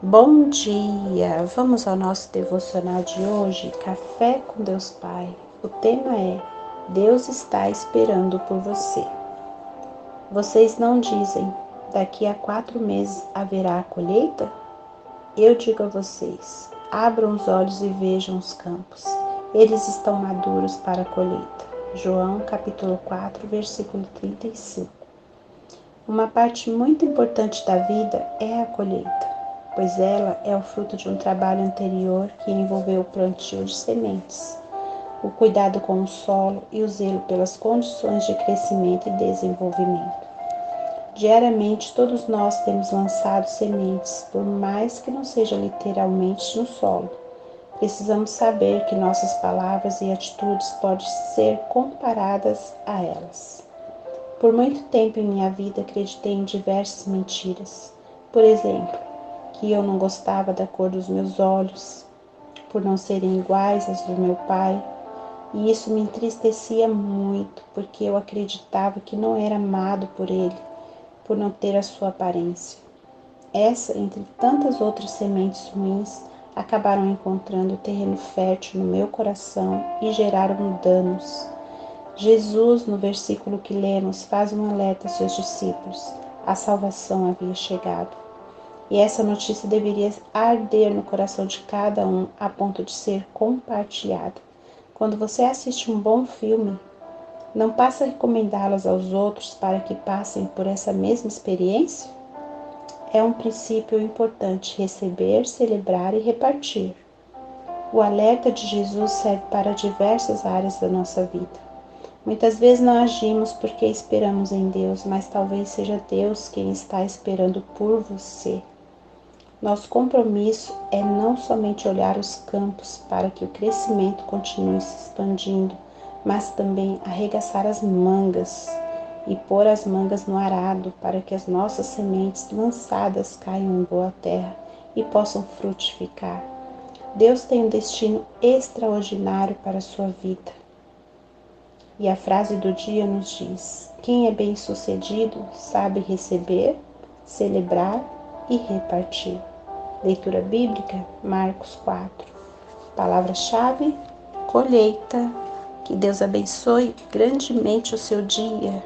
Bom dia! Vamos ao nosso devocional de hoje, Café com Deus Pai. O tema é Deus está esperando por você. Vocês não dizem, daqui a quatro meses haverá a colheita? Eu digo a vocês, abram os olhos e vejam os campos. Eles estão maduros para a colheita. João capítulo 4, versículo 35. Uma parte muito importante da vida é a colheita, pois ela é o fruto de um trabalho anterior que envolveu o plantio de sementes, o cuidado com o solo e o zelo pelas condições de crescimento e desenvolvimento. Diariamente, todos nós temos lançado sementes, por mais que não seja literalmente no solo. Precisamos saber que nossas palavras e atitudes podem ser comparadas a elas. Por muito tempo em minha vida acreditei em diversas mentiras. Por exemplo, que eu não gostava da cor dos meus olhos, por não serem iguais às do meu pai, e isso me entristecia muito, porque eu acreditava que não era amado por ele, por não ter a sua aparência. Essa, entre tantas outras sementes ruins, acabaram encontrando terreno fértil no meu coração e geraram danos Jesus, no versículo que lemos, faz um alerta a seus discípulos: a salvação havia chegado. E essa notícia deveria arder no coração de cada um a ponto de ser compartilhada. Quando você assiste um bom filme, não passa a recomendá-las aos outros para que passem por essa mesma experiência? É um princípio importante receber, celebrar e repartir. O alerta de Jesus serve para diversas áreas da nossa vida. Muitas vezes não agimos porque esperamos em Deus, mas talvez seja Deus quem está esperando por você. Nosso compromisso é não somente olhar os campos para que o crescimento continue se expandindo, mas também arregaçar as mangas e pôr as mangas no arado para que as nossas sementes lançadas caiam em boa terra e possam frutificar. Deus tem um destino extraordinário para a sua vida. E a frase do dia nos diz: quem é bem-sucedido sabe receber, celebrar e repartir. Leitura bíblica, Marcos 4. Palavra-chave: colheita. Que Deus abençoe grandemente o seu dia.